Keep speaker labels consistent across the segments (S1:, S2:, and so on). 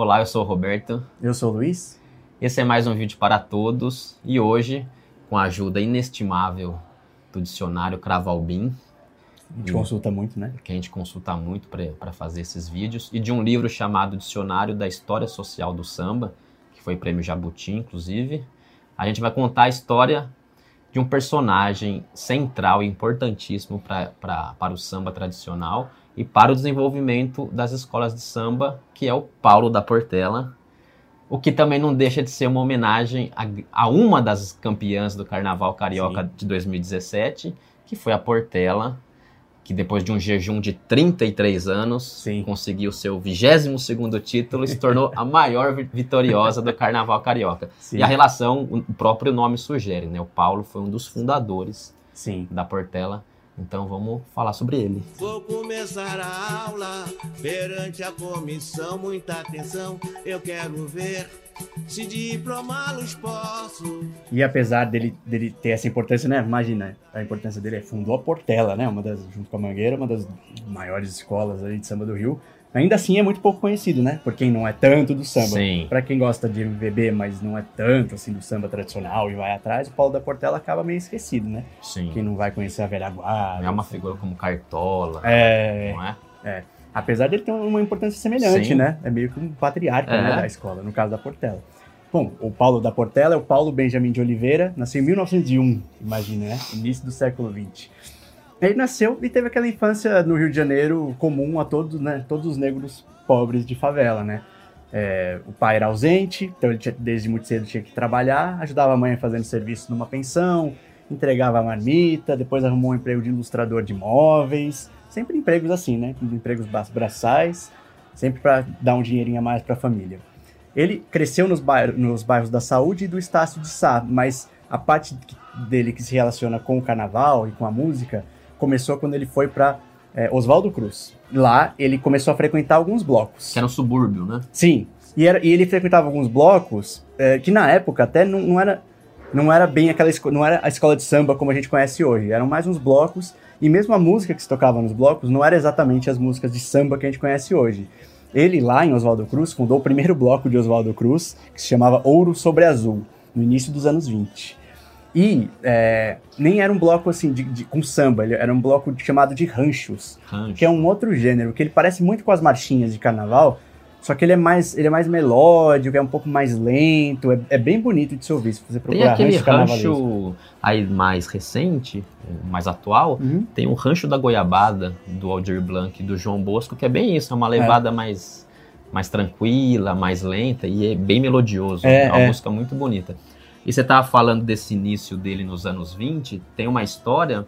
S1: Olá, eu sou o Roberto.
S2: Eu sou o Luiz.
S1: Esse é mais um vídeo para todos e hoje, com a ajuda inestimável do dicionário Cravalbim,
S2: a gente consulta muito, né?
S1: Que a gente consulta muito para fazer esses vídeos, e de um livro chamado Dicionário da História Social do Samba, que foi prêmio Jabuti, inclusive. A gente vai contar a história de um personagem central e importantíssimo pra, pra, para o samba tradicional e para o desenvolvimento das escolas de samba, que é o Paulo da Portela, o que também não deixa de ser uma homenagem a, a uma das campeãs do Carnaval Carioca Sim. de 2017, que foi a Portela, que depois de um jejum de 33 anos, Sim. conseguiu seu 22 segundo título e se tornou a maior vitoriosa do Carnaval Carioca. Sim. E a relação, o próprio nome sugere, né? O Paulo foi um dos fundadores Sim. da Portela então vamos falar sobre ele. Vou começar a aula perante a comissão, muita atenção, eu quero ver se diplomá-los posso.
S2: E apesar dele, dele ter essa importância, né? Imagina, a importância dele é fundou a Portela, né? Uma das, junto com a Mangueira, uma das maiores escolas ali de samba do Rio. Ainda assim é muito pouco conhecido, né? Por quem não é tanto do samba. Sim. Pra quem gosta de MVB, mas não é tanto assim do samba tradicional e vai atrás, o Paulo da Portela acaba meio esquecido, né? Sim. Quem não vai conhecer a velha guarda.
S1: É uma figura como Cartola.
S2: É. Não é? É. Apesar dele ter uma importância semelhante, Sim. né? É meio que um patriarca é. né, da escola, no caso da Portela. Bom, o Paulo da Portela é o Paulo Benjamin de Oliveira, nasceu em 1901, imagina, né? Início do século XX. Ele nasceu e teve aquela infância no Rio de Janeiro comum a todos, né, todos os negros pobres de favela, né? É, o pai era ausente, então ele tinha, desde muito cedo tinha que trabalhar, ajudava a mãe fazendo serviço numa pensão, entregava a marmita, depois arrumou um emprego de ilustrador de móveis, sempre empregos assim, né? Empregos braçais, sempre para dar um dinheirinho a mais para a família. Ele cresceu nos, bairros, nos bairros da Saúde e do Estácio de Sá, mas a parte dele que se relaciona com o carnaval e com a música começou quando ele foi para é, Oswaldo Cruz. Lá ele começou a frequentar alguns blocos.
S1: Que era um subúrbio, né?
S2: Sim. E, era, e ele frequentava alguns blocos é, que na época até não, não, era não era bem aquela não era a escola de samba como a gente conhece hoje. Eram mais uns blocos e mesmo a música que se tocava nos blocos não era exatamente as músicas de samba que a gente conhece hoje. Ele lá em Oswaldo Cruz fundou o primeiro bloco de Oswaldo Cruz que se chamava Ouro sobre Azul no início dos anos 20. E é, nem era um bloco assim de, de, com samba, ele era um bloco chamado de ranchos, Rancho. que é um outro gênero, que ele parece muito com as marchinhas de carnaval, só que ele é mais, ele é mais melódico, é um pouco mais lento, é, é bem bonito de se ouvir, se você
S1: procurar Tem aquele rancho, rancho aí mais recente, mais atual, uhum. tem o Rancho da Goiabada, do Aldir Blanc e do João Bosco, que é bem isso, é uma levada é. mais, mais tranquila, mais lenta e é bem melodioso, é, é uma é. música muito bonita. E você estava falando desse início dele nos anos 20, tem uma história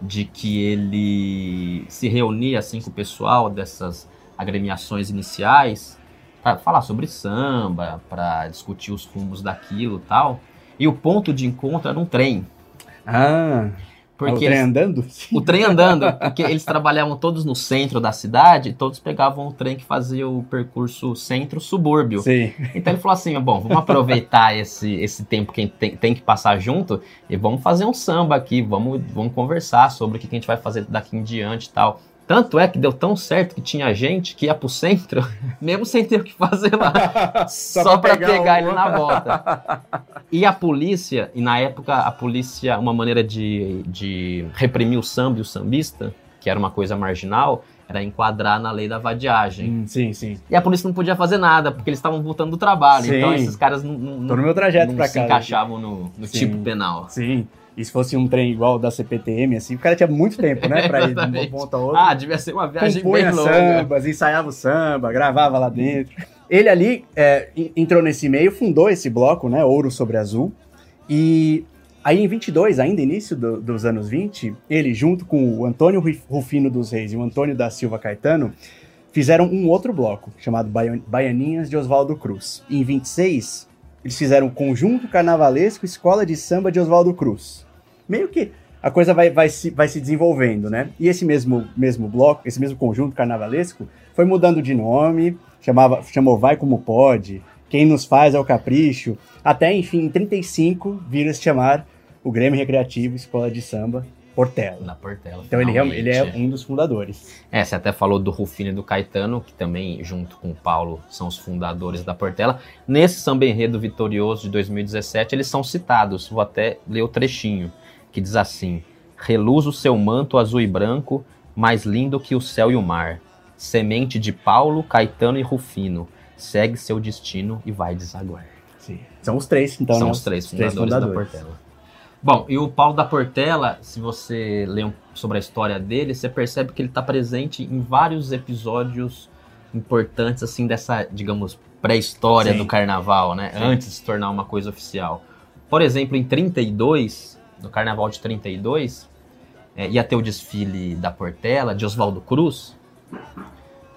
S1: de que ele se reunia assim com o pessoal dessas agremiações iniciais para falar sobre samba, para discutir os rumos daquilo tal. E o ponto de encontro era um trem.
S2: Ah. Porque o trem eles, andando?
S1: O trem andando, porque eles trabalhavam todos no centro da cidade, todos pegavam o trem que fazia o percurso centro-subúrbio. Sim. Então ele falou assim: bom, vamos aproveitar esse, esse tempo que tem, tem que passar junto e vamos fazer um samba aqui, vamos, vamos conversar sobre o que a gente vai fazer daqui em diante e tal. Tanto é que deu tão certo que tinha gente que ia pro centro, mesmo sem ter o que fazer lá, só, só para pegar, pegar ele na volta. E a polícia, e na época a polícia, uma maneira de, de reprimir o samba e o sambista, que era uma coisa marginal, era enquadrar na lei da vadiagem. Hum,
S2: sim, sim.
S1: E a polícia não podia fazer nada, porque eles estavam voltando do trabalho. Sim. Então esses caras não, não,
S2: Tô no meu trajeto
S1: não
S2: pra
S1: se encaixavam no, no tipo penal.
S2: Sim. E se fosse um trem igual da CPTM, assim, o cara tinha muito tempo, né? Pra ir de uma ponta a outra.
S1: Ah, devia ser uma viagem Compunha bem longa.
S2: sambas, ensaiava o samba, gravava lá dentro. Ele ali é, entrou nesse meio, fundou esse bloco, né? Ouro sobre Azul. E aí em 22, ainda início do, dos anos 20, ele junto com o Antônio Rufino dos Reis e o Antônio da Silva Caetano, fizeram um outro bloco, chamado Baianinhas de Oswaldo Cruz. E em 26, eles fizeram Conjunto Carnavalesco Escola de Samba de Oswaldo Cruz meio que a coisa vai, vai, se, vai se desenvolvendo, né? E esse mesmo, mesmo bloco, esse mesmo conjunto carnavalesco, foi mudando de nome, chamava, chamou Vai Como Pode, Quem Nos Faz é o Capricho, até, enfim, em 35 vira se chamar o Grêmio Recreativo Escola de Samba, Portela.
S1: Da Portela.
S2: Então ele, ele é um dos fundadores.
S1: É, você até falou do Rufino e do Caetano, que também, junto com o Paulo, são os fundadores da Portela. Nesse samba enredo vitorioso de 2017, eles são citados. Vou até ler o trechinho, que diz assim: Reluz o seu manto azul e branco, mais lindo que o céu e o mar. Semente de Paulo, Caetano e Rufino. Segue seu destino e vai desaguar.
S2: Sim. São os três, então.
S1: São
S2: né?
S1: os três fundadores, três fundadores, da Portela. Bom, e o Paulo da Portela, se você lê sobre a história dele, você percebe que ele está presente em vários episódios importantes, assim, dessa, digamos, pré-história do carnaval, né? Sim. Antes de se tornar uma coisa oficial. Por exemplo, em 32, no carnaval de 32, é, ia ter o desfile da Portela, de Oswaldo Cruz,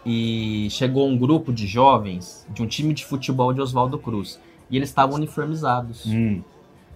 S1: e chegou um grupo de jovens de um time de futebol de Oswaldo Cruz. E eles estavam uniformizados.
S2: Hum.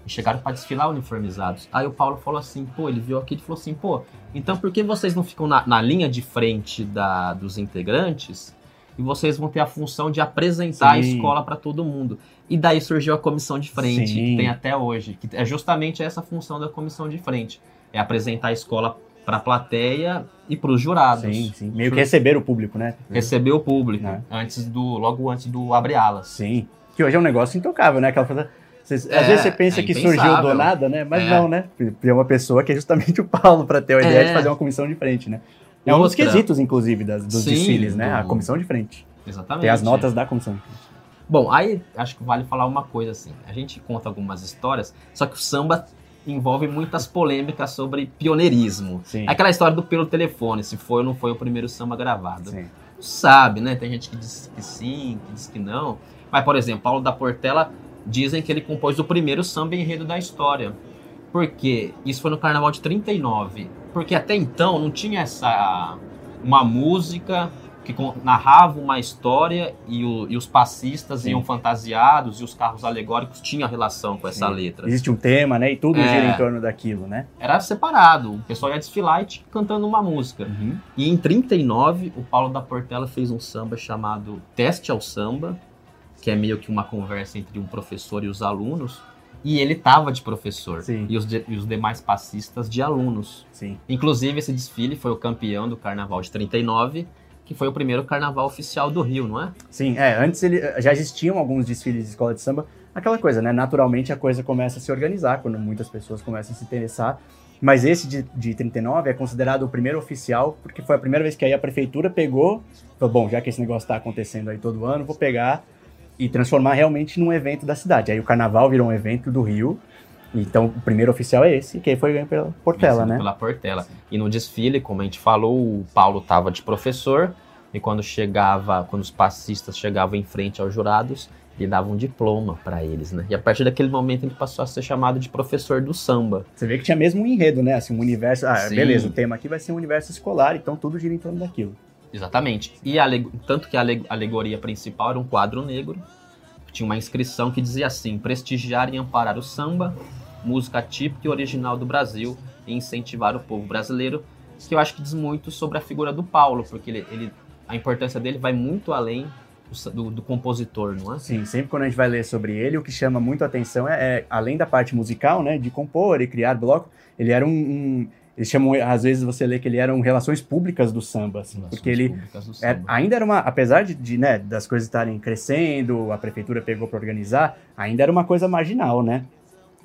S1: E chegaram para desfilar uniformizados. Aí o Paulo falou assim, pô, ele viu aqui e falou assim, pô, então por que vocês não ficam na, na linha de frente da, dos integrantes e vocês vão ter a função de apresentar Sim. a escola para todo mundo? E daí surgiu a comissão de frente, Sim. que tem até hoje, que é justamente essa função da comissão de frente, é apresentar a escola para a plateia e para os jurados.
S2: Sim, sim. Meio que receber o público, né?
S1: Receber o público, é. antes do, logo antes do abre alas.
S2: Sim. Que hoje é um negócio intocável, né? Aquela coisa Cês, é, às vezes você pensa é que surgiu do nada, né? Mas é. não, né? Tem uma pessoa que é justamente o Paulo para ter a ideia de é. fazer uma comissão de frente, né? É um dos quesitos, inclusive, das, dos Sim, desfiles, né? Do... A comissão de frente.
S1: Exatamente.
S2: Tem as notas da comissão de frente.
S1: Bom, aí acho que vale falar uma coisa assim. A gente conta algumas histórias, só que o samba envolve muitas polêmicas sobre pioneirismo. Sim. Aquela história do pelo telefone, se foi ou não foi o primeiro samba gravado. Sim. Não sabe, né? Tem gente que diz que sim, que diz que não. Mas, por exemplo, Paulo da Portela dizem que ele compôs o primeiro samba enredo da história. Por quê? Isso foi no carnaval de 39. Porque até então não tinha essa uma música que narrava uma história e, o, e os passistas Sim. iam fantasiados e os carros alegóricos tinham relação com essa Sim. letra.
S2: Existe um tema, né? E tudo é, gira em torno daquilo, né?
S1: Era separado. O pessoal ia desfilar e cantando uma música. Uhum. E em 39, o Paulo da Portela fez um samba chamado Teste ao Samba, que é meio que uma conversa entre um professor e os alunos. E ele estava de professor. E os, de, e os, demais passistas de alunos.
S2: Sim.
S1: Inclusive, esse desfile foi o campeão do Carnaval de 39, que foi o primeiro carnaval oficial do Rio, não é?
S2: Sim, é. Antes ele, já existiam alguns desfiles de escola de samba. Aquela coisa, né? Naturalmente a coisa começa a se organizar quando muitas pessoas começam a se interessar. Mas esse de, de 39 é considerado o primeiro oficial, porque foi a primeira vez que aí a prefeitura pegou, falou, bom, já que esse negócio está acontecendo aí todo ano, vou pegar e transformar realmente num evento da cidade. Aí o carnaval virou um evento do Rio. Então o primeiro oficial é esse, que aí foi ganho pela Portela, né?
S1: Pela Portela. E no desfile, como a gente falou, o Paulo estava de professor e quando chegava, quando os passistas chegavam em frente aos jurados, ele dava um diploma para eles, né? E a partir daquele momento ele passou a ser chamado de professor do samba.
S2: Você vê que tinha mesmo um enredo, né? Assim, um universo. Ah, Sim. beleza, o tema aqui vai ser um universo escolar, então tudo gira em torno daquilo.
S1: Exatamente. E a, tanto que a alegoria principal era um quadro negro, tinha uma inscrição que dizia assim: prestigiar e amparar o samba, música típica e original do Brasil, e incentivar o povo brasileiro, que eu acho que diz muito sobre a figura do Paulo, porque ele, ele a importância dele vai muito além do, do, compositor, não é?
S2: Sim, sempre quando a gente vai ler sobre ele, o que chama muito atenção é, é além da parte musical, né, de compor e criar bloco, ele era um, um eles chamam, às vezes você lê que ele eram relações públicas do samba, assim, porque ele. É, ainda era uma, apesar de, de né, das coisas estarem crescendo, a prefeitura pegou para organizar, ainda era uma coisa marginal, né?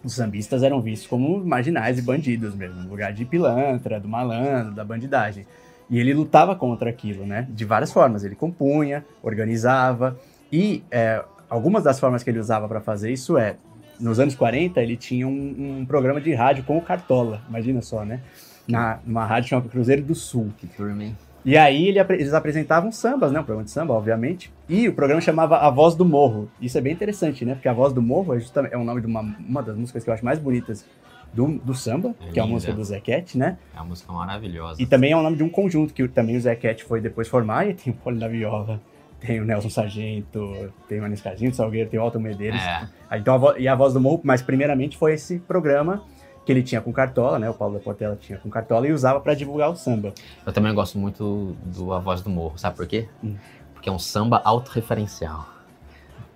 S2: Os sambistas eram vistos como marginais e bandidos mesmo, no lugar de pilantra, do malandro, da bandidagem. E ele lutava contra aquilo, né? De várias formas. Ele compunha, organizava e é, algumas das formas que ele usava para fazer isso é nos anos 40, ele tinha um, um, programa de rádio com o Cartola, imagina só, né? Na, numa rádio chamada Cruzeiro do Sul.
S1: Que turma, hein?
S2: E aí ele, eles apresentavam sambas, né? Um programa de samba, obviamente. E o programa chamava A Voz do Morro. Isso é bem interessante, né? Porque A Voz do Morro é, justamente, é o nome de uma, uma das músicas que eu acho mais bonitas do, do samba, é que é a música do Zequete, né?
S1: É uma música maravilhosa.
S2: E também é o nome de um conjunto que também o Zequete foi depois formar, e tem o Poli da Viola, tem o Nelson Sargento, tem o Anis do Salgueiro, tem o Alton Medeiros. É. Então, a voz, e a Voz do Morro, mas primeiramente foi esse programa que ele tinha com Cartola, né? O Paulo da Portela tinha com Cartola e usava para divulgar o samba.
S1: Eu também gosto muito do A Voz do Morro, sabe por quê? Hum. Porque é um samba autorreferencial.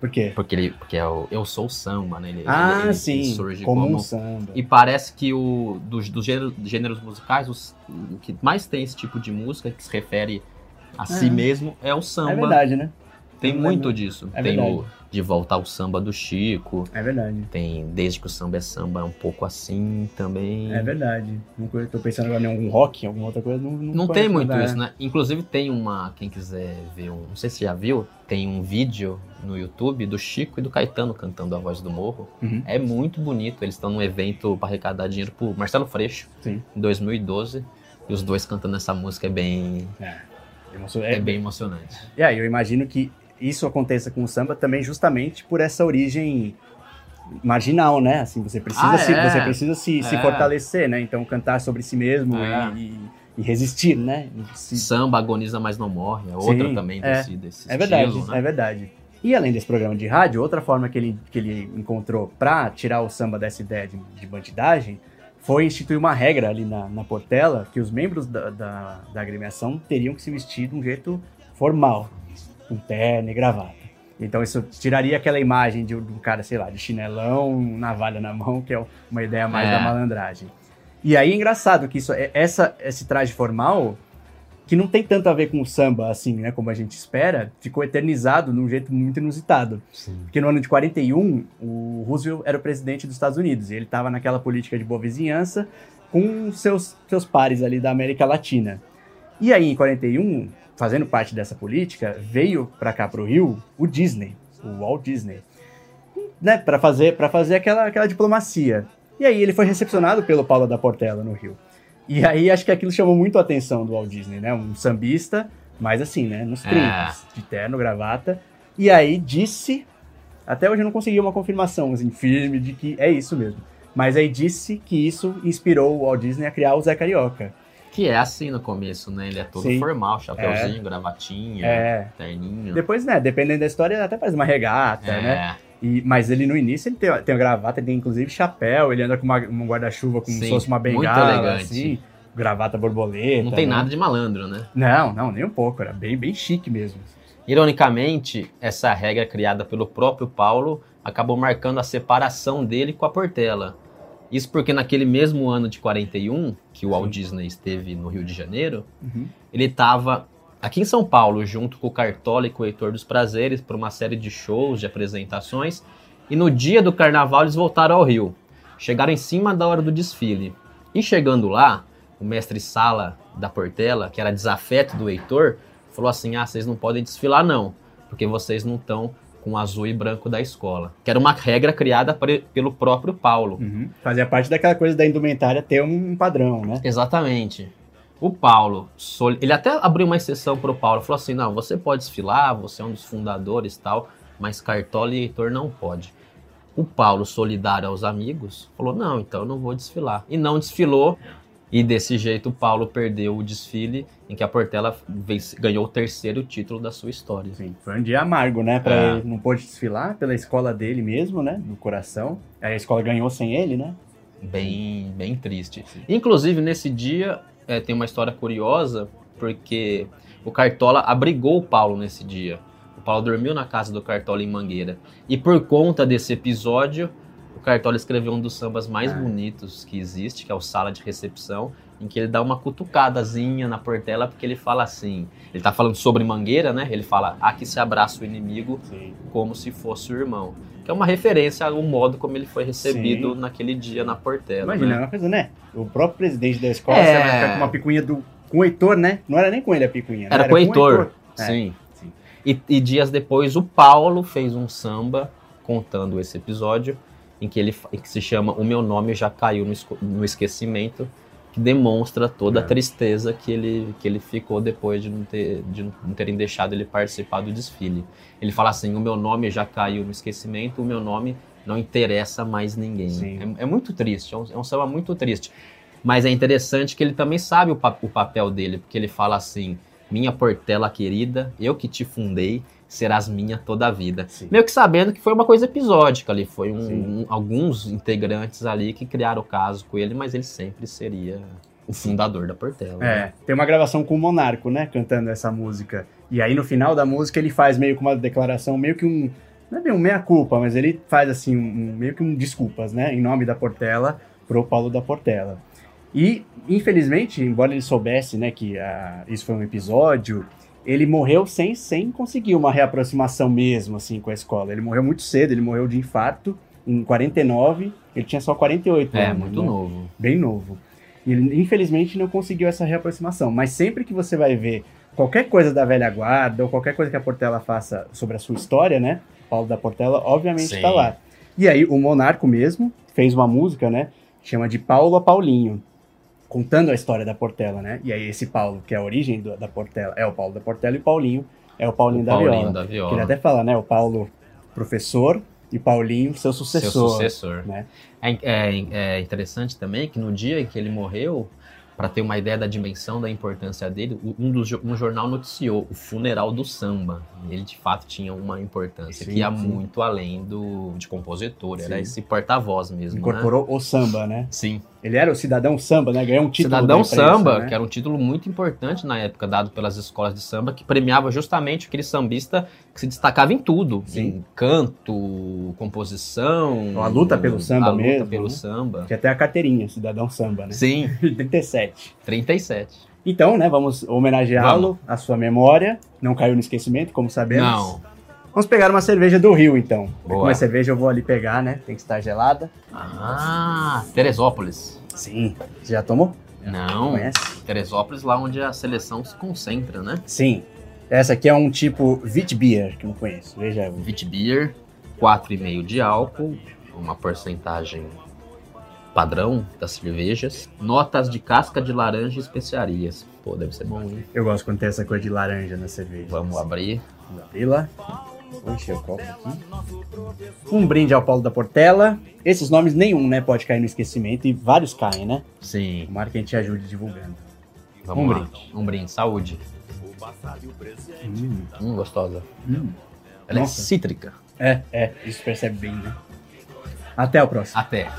S2: Por quê?
S1: Porque, ele, porque é o Eu Sou Samba, né? Ele,
S2: ah,
S1: ele,
S2: sim.
S1: Ele surge
S2: como,
S1: como
S2: um samba.
S1: E parece que o, dos, dos gêneros, gêneros musicais, os, o que mais tem esse tipo de música, que se refere a si mesmo, é o samba.
S2: É verdade, né?
S1: Tem muito disso.
S2: É
S1: tem
S2: verdade.
S1: o De Volta ao Samba do Chico.
S2: É verdade.
S1: Tem Desde que o Samba é Samba, é um pouco assim também.
S2: É verdade. Não co- tô pensando agora em algum rock, alguma outra coisa. Não, não,
S1: Não tem muito isso, né? Inclusive tem uma, quem quiser ver, um, não sei se você já viu, tem um vídeo no YouTube do Chico e do Caetano cantando a voz do Morro.
S2: Uhum.
S1: É muito bonito. Eles estão num evento para arrecadar dinheiro pro Marcelo Freixo,
S2: Sim.
S1: em 2012. E os dois cantando essa música é bem,
S2: É.
S1: É,
S2: é
S1: bem emocionante.
S2: E aí, eu imagino que isso aconteça com o samba também justamente por essa origem marginal, né? Assim, você precisa,
S1: Ah,
S2: se,
S1: é.
S2: você precisa se, se
S1: É.
S2: fortalecer, né? Então, cantar sobre si mesmo
S1: É.
S2: e, e resistir, né? Se-
S1: Samba agoniza, mas não morre. É outra
S2: Sim,
S1: também
S2: é.
S1: desse, desse
S2: É verdade,
S1: estilo, né?
S2: é verdade. E além desse programa de rádio, outra forma que ele, que ele encontrou para tirar o samba dessa ideia de, de bandidagem foi instituir uma regra ali na, na Portela que os membros da, da, da agremiação teriam que se vestir de um jeito formal, com terno e gravata. Então isso tiraria aquela imagem de, um cara, sei lá, de chinelão, navalha na mão, que é uma ideia mais
S1: É.
S2: da malandragem. E aí é engraçado que isso, é- essa, esse traje formal que não tem tanto a ver com o samba, assim, né, como a gente espera, ficou eternizado de um jeito muito inusitado.
S1: Sim.
S2: Porque no ano de 41, o Roosevelt era o presidente dos Estados Unidos, e ele estava naquela política de boa vizinhança com seus, seus pares ali da América Latina. E aí, em 41, fazendo parte dessa política, veio para cá, para o Rio, o Disney, o Walt Disney, né, para fazer, pra fazer aquela, aquela diplomacia. E aí ele foi recepcionado pelo Paulo da Portela no Rio. E aí acho que aquilo chamou muito a atenção do Walt Disney, né? Um sambista, mas assim, né? Nos
S1: É.
S2: trinques, de terno, gravata. E aí disse, até hoje eu não consegui uma confirmação assim, firme de que é isso mesmo. Mas aí disse que isso inspirou o Walt Disney a criar o Zé Carioca.
S1: Que é assim no começo, né? Ele é todo
S2: Sim.
S1: formal, chapeuzinho, gravatinha,
S2: É.
S1: terninho.
S2: Depois, né, dependendo da história, até faz uma regata,
S1: é.
S2: né? E, mas ele no início ele tem, tem uma gravata, ele tem inclusive chapéu, ele anda com uma, um guarda-chuva como se
S1: Sim,
S2: fosse uma
S1: muito
S2: bengala,
S1: elegante.
S2: assim, gravata borboleta.
S1: Não tem
S2: né?
S1: nada de malandro, né?
S2: Não, não, nem um pouco, era bem, bem chique mesmo.
S1: Ironicamente, essa regra criada pelo próprio Paulo acabou marcando a separação dele com a Portela. Isso porque naquele mesmo ano de 41, que o Walt Disney esteve no Rio de Janeiro,
S2: Uhum.
S1: ele estava aqui em São Paulo, junto com o Cartola e com o Heitor dos Prazeres, por uma série de shows, de apresentações. E no dia do carnaval eles voltaram ao Rio. Chegaram em cima da hora do desfile. E chegando lá, o mestre Sala da Portela, que era desafeto do Heitor, falou assim: Ah, vocês não podem desfilar, não, porque vocês não estão com azul e branco da escola. Que era uma regra criada pelo próprio Paulo.
S2: Uhum. Fazia parte daquela coisa da indumentária ter um padrão, né?
S1: Exatamente. O Paulo, ele até abriu uma exceção pro Paulo, falou assim: não, você pode desfilar, você é um dos fundadores e tal, mas Cartola e Heitor não pode. O Paulo, solidário aos amigos, falou: não, então eu não vou desfilar. E não desfilou, e desse jeito o Paulo perdeu o desfile em que a Portela vence- ganhou o terceiro título da sua história.
S2: Sim, foi um dia amargo, né? Pra
S1: É.
S2: ele não pôde desfilar pela escola dele mesmo, né? Do coração. Aí a escola ganhou sem ele, né?
S1: bem, bem triste. Inclusive, nesse dia, é, tem uma história curiosa, porque o Cartola abrigou o Paulo nesse dia. O Paulo dormiu na casa do Cartola em Mangueira. E por conta desse episódio, o Cartola escreveu um dos sambas mais
S2: Ah.
S1: bonitos que existe, que é o Sala de Recepção, em que ele dá uma cutucadazinha na Portela, porque ele fala assim, ele tá falando sobre Mangueira, né? Ele fala, aqui se abraça o inimigo
S2: Sim.
S1: como se fosse o irmão. Que é uma referência ao modo como ele foi recebido
S2: Sim.
S1: naquele dia na Portela.
S2: Imagina, é
S1: né?
S2: uma coisa, né? O próprio presidente da escola
S1: É.
S2: você vai ficar com uma picuinha do, com o Heitor, né? Não era nem com ele a picuinha. né?
S1: Era com o Heitor.
S2: É.
S1: Sim.
S2: sim.
S1: E, e dias depois o Paulo fez um samba contando esse episódio em que ele em que se chama O Meu Nome Já Caiu no, Esco- no Esquecimento, que demonstra toda
S2: É.
S1: a tristeza que ele, que ele ficou depois de não, ter, de não terem deixado ele participar do desfile. Ele fala assim: O meu nome já caiu no esquecimento, o meu nome não interessa mais ninguém. É, é muito triste, é um, é um samba muito triste. Mas é interessante que ele também sabe o, pa- o papel dele, porque ele fala assim: Minha Portela querida, eu que te fundei, serás minha toda a vida.
S2: Sim.
S1: Meio que sabendo que foi uma coisa episódica ali, foi um- um- alguns integrantes ali que criaram o caso com ele, mas ele sempre seria o fundador da Portela. né?
S2: É, tem uma gravação com o Monarco, né? Cantando essa música. E aí no final da música ele faz meio que uma declaração, meio que um, não é bem um meia-culpa, mas ele faz assim, um, meio que um desculpas, né? Em nome da Portela, pro Paulo da Portela. E, infelizmente, embora ele soubesse, né, que uh, isso foi um episódio, ele morreu sem, sem conseguir uma reaproximação mesmo, assim, com a escola. Ele morreu muito cedo, ele morreu de infarto em 49, ele tinha só 48
S1: é,
S2: anos.
S1: É, muito
S2: né?
S1: novo.
S2: Bem novo. E ele, infelizmente, não conseguiu essa reaproximação. Mas sempre que você vai ver qualquer coisa da velha guarda, ou qualquer coisa que a Portela faça sobre a sua história, né? Paulo da Portela, obviamente, está lá. E aí, o Monarco mesmo fez uma música, né? Chama de Paulo a Paulinho contando a história da Portela, né? E aí esse Paulo, que é a origem do, da Portela, é o Paulo da Portela e o Paulinho é o Paulinho, o da, Paulinho Viola. da Viola. Que ele até fala, né? O Paulo professor e Paulinho seu sucessor. Seu
S1: sucessor. Né? É, é, é interessante também que no dia em que ele morreu, para ter uma ideia da dimensão da importância dele, um, dos, um jornal noticiou o funeral do samba. Ele de fato tinha uma importância sim, que ia sim. muito além do de compositor, sim. era esse porta-voz mesmo.
S2: Incorporou
S1: né?
S2: o samba, né?
S1: Sim.
S2: Ele era o cidadão samba, né? Ganhou um título.
S1: Cidadão
S2: imprensa,
S1: samba,
S2: né?
S1: que era um título muito importante na época, dado pelas escolas de samba, que premiava justamente aquele sambista que se destacava em tudo. Sim. Em canto, composição.
S2: A luta pelo samba
S1: a
S2: mesmo.
S1: luta pelo né? samba.
S2: Que até a carteirinha, cidadão samba, né?
S1: Sim.
S2: 37.
S1: 37.
S2: Então, né, vamos homenageá-lo, a sua memória. Não caiu no esquecimento, como sabemos.
S1: Não.
S2: Vamos pegar uma cerveja do Rio, então. Boa. Uma cerveja eu vou ali pegar, né? Tem que estar gelada.
S1: Ah, Teresópolis.
S2: Sim. Você já tomou?
S1: Não. Conhece? Teresópolis, lá onde a seleção se concentra, né?
S2: Sim. Essa aqui é um tipo Witbier, que eu não conheço. Veja.
S1: Witbier, 4,5 de álcool, uma porcentagem padrão das cervejas. Notas de casca de laranja e especiarias. Pô, deve ser bom, hein?
S2: Eu gosto quando tem essa coisa de laranja na cerveja.
S1: Vamos abrir.
S2: Vamos abrir lá. Vou encher o copo aqui. Um brinde ao Paulo da Portela. Esses nomes nenhum, né, pode cair no esquecimento e vários caem, né?
S1: Sim.
S2: Tomara que a gente ajude divulgando.
S1: Vamos um lá. brinde. Um brinde. Saúde. Hum, hum gostosa. Hum. Ela é Nossa. é cítrica.
S2: É, é. Isso percebe bem, né? Até o próximo.
S1: Até.